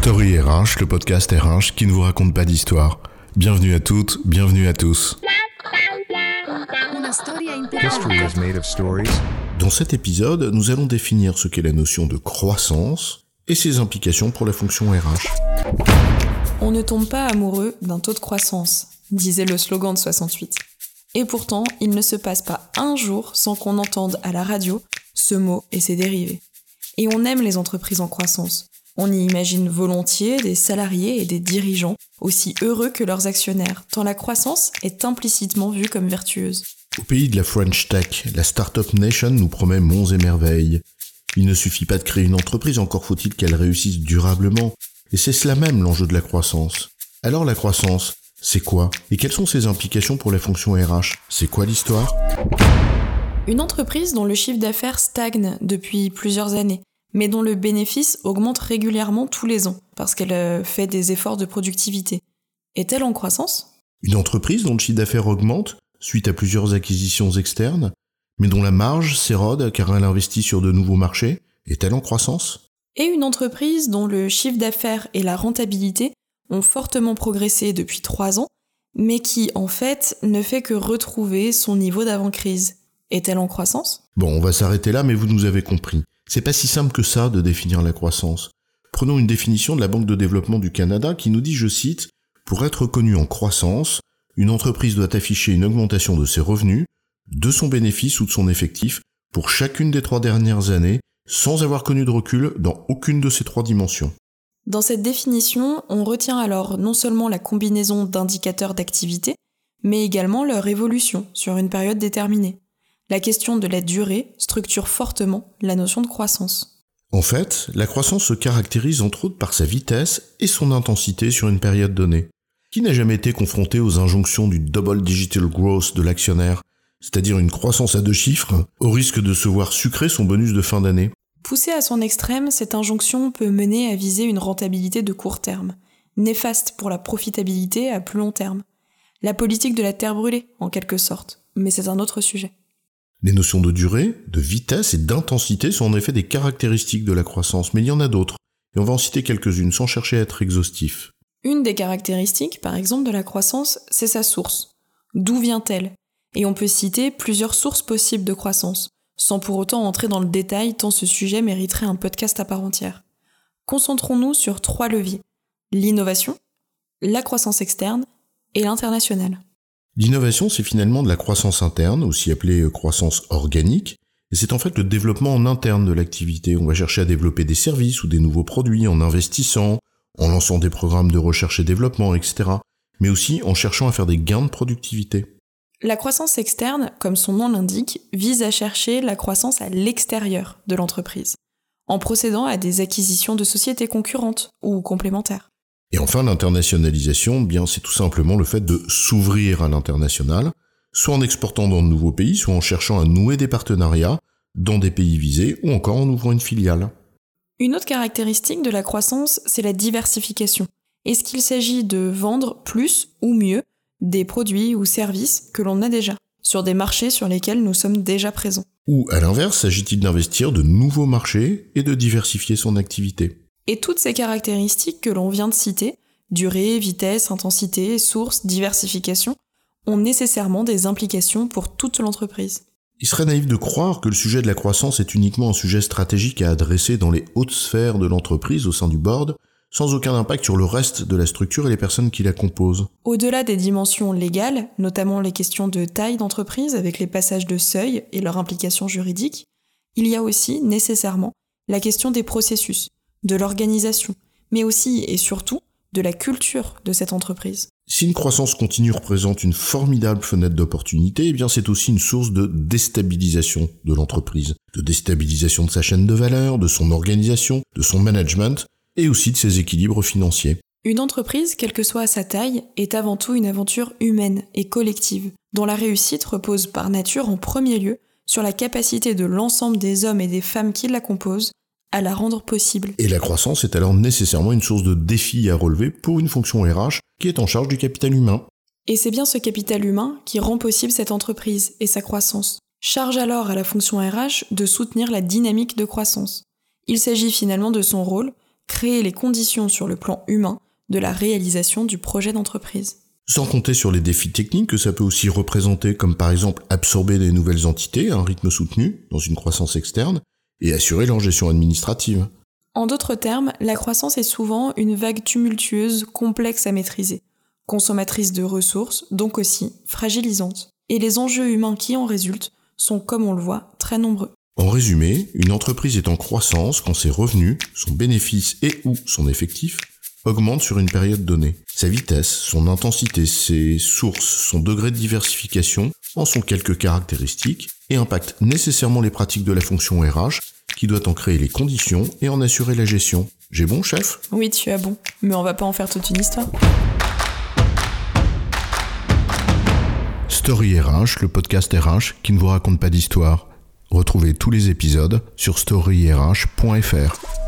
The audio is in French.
Story RH, le podcast RH qui ne vous raconte pas d'histoire. Bienvenue à toutes, bienvenue à tous. History is made of stories. Dans cet épisode, nous allons définir ce qu'est la notion de croissance et ses implications pour la fonction RH. On ne tombe pas amoureux d'un taux de croissance, disait le slogan de 68. Et pourtant, il ne se passe pas un jour sans qu'on entende à la radio ce mot et ses dérivés. Et on aime les entreprises en croissance. On y imagine volontiers des salariés et des dirigeants aussi heureux que leurs actionnaires, tant la croissance est implicitement vue comme vertueuse. Au pays de la French Tech, la Startup Nation nous promet monts et merveilles. Il ne suffit pas de créer une entreprise, encore faut-il qu'elle réussisse durablement. Et c'est cela même l'enjeu de la croissance. Alors la croissance, c'est quoi? Et quelles sont ses implications pour la fonction RH C'est quoi l'histoire? Une entreprise dont le chiffre d'affaires stagne depuis plusieurs années, mais dont le bénéfice augmente régulièrement tous les ans, parce qu'elle euh, fait des efforts de productivité. Est-elle en croissance? Une entreprise dont le chiffre d'affaires augmente suite à plusieurs acquisitions externes, mais dont la marge s'érode car elle investit sur de nouveaux marchés, est-elle en croissance? Et une entreprise dont le chiffre d'affaires et la rentabilité ont fortement progressé depuis trois ans, mais qui, en fait, ne fait que retrouver son niveau d'avant-crise. Est-elle en croissance? Bon, on va s'arrêter là, mais vous nous avez compris. C'est pas si simple que ça de définir la croissance. Prenons une définition de la Banque de développement du Canada qui nous dit, je cite, Pour être connue en croissance, une entreprise doit afficher une augmentation de ses revenus, de son bénéfice ou de son effectif pour chacune des trois dernières années sans avoir connu de recul dans aucune de ces trois dimensions. Dans cette définition, on retient alors non seulement la combinaison d'indicateurs d'activité, mais également leur évolution sur une période déterminée. La question de la durée structure fortement la notion de croissance. En fait, la croissance se caractérise entre autres par sa vitesse et son intensité sur une période donnée. Qui n'a jamais été confronté aux injonctions du double digital growth de l'actionnaire, c'est-à-dire une croissance à deux chiffres, au risque de se voir sucrer son bonus de fin d'année Poussée à son extrême, cette injonction peut mener à viser une rentabilité de court terme, néfaste pour la profitabilité à plus long terme. La politique de la terre brûlée, en quelque sorte, mais c'est un autre sujet. Les notions de durée, de vitesse et d'intensité sont en effet des caractéristiques de la croissance, mais il y en a d'autres, et on va en citer quelques-unes sans chercher à être exhaustif. Une des caractéristiques, par exemple, de la croissance, c'est sa source. D'où vient-elle? Et on peut citer plusieurs sources possibles de croissance, sans pour autant entrer dans le détail tant ce sujet mériterait un podcast à part entière. Concentrons-nous sur trois leviers. L'innovation, la croissance externe et l'international. L'innovation, c'est finalement de la croissance interne, aussi appelée croissance organique, et c'est en fait le développement en interne de l'activité. On va chercher à développer des services ou des nouveaux produits en investissant, en lançant des programmes de recherche et développement, etc. Mais aussi en cherchant à faire des gains de productivité. La croissance externe, comme son nom l'indique, vise à chercher la croissance à l'extérieur de l'entreprise, en procédant à des acquisitions de sociétés concurrentes ou complémentaires. Et enfin, l'internationalisation, bien, c'est tout simplement le fait de s'ouvrir à l'international, soit en exportant dans de nouveaux pays, soit en cherchant à nouer des partenariats dans des pays visés, ou encore en ouvrant une filiale. Une autre caractéristique de la croissance, c'est la diversification. Est-ce qu'il s'agit de vendre plus ou mieux des produits ou services que l'on a déjà, sur des marchés sur lesquels nous sommes déjà présents? Ou à l'inverse, s'agit-il d'investir de nouveaux marchés et de diversifier son activité? Et toutes ces caractéristiques que l'on vient de citer, durée, vitesse, intensité, source, diversification, ont nécessairement des implications pour toute l'entreprise. Il serait naïf de croire que le sujet de la croissance est uniquement un sujet stratégique à adresser dans les hautes sphères de l'entreprise au sein du board, sans aucun impact sur le reste de la structure et les personnes qui la composent. Au-delà des dimensions légales, notamment les questions de taille d'entreprise avec les passages de seuil et leurs implications juridiques, il y a aussi nécessairement la question des processus, de l'organisation, mais aussi et surtout de la culture de cette entreprise. Si une croissance continue représente une formidable fenêtre d'opportunité, eh bien c'est aussi une source de déstabilisation de l'entreprise, de déstabilisation de sa chaîne de valeur, de son organisation, de son management, et aussi de ses équilibres financiers. Une entreprise, quelle que soit sa taille, est avant tout une aventure humaine et collective, dont la réussite repose par nature en premier lieu sur la capacité de l'ensemble des hommes et des femmes qui la composent à la rendre possible. Et la croissance est alors nécessairement une source de défi à relever pour une fonction RH qui est en charge du capital humain. Et c'est bien ce capital humain qui rend possible cette entreprise et sa croissance. Charge alors à la fonction RH de soutenir la dynamique de croissance. Il s'agit finalement de son rôle créer les conditions sur le plan humain de la réalisation du projet d'entreprise. Sans compter sur les défis techniques que ça peut aussi représenter, comme par exemple absorber des nouvelles entités à un rythme soutenu dans une croissance externe et assurer leur gestion administrative. En d'autres termes, la croissance est souvent une vague tumultueuse, complexe à maîtriser, consommatrice de ressources, donc aussi fragilisante. Et les enjeux humains qui en résultent sont, comme on le voit, très nombreux. En résumé, une entreprise est en croissance quand ses revenus, son bénéfice et ou son effectif augmente sur une période donnée. Sa vitesse, son intensité, ses sources, son degré de diversification en sont quelques caractéristiques et impactent nécessairement les pratiques de la fonction RH qui doit en créer les conditions et en assurer la gestion. J'ai bon, chef? Oui, tu as bon, mais on va pas en faire toute une histoire. Story RH, le podcast RH qui ne vous raconte pas d'histoire. Retrouvez tous les épisodes sur storyrh.fr.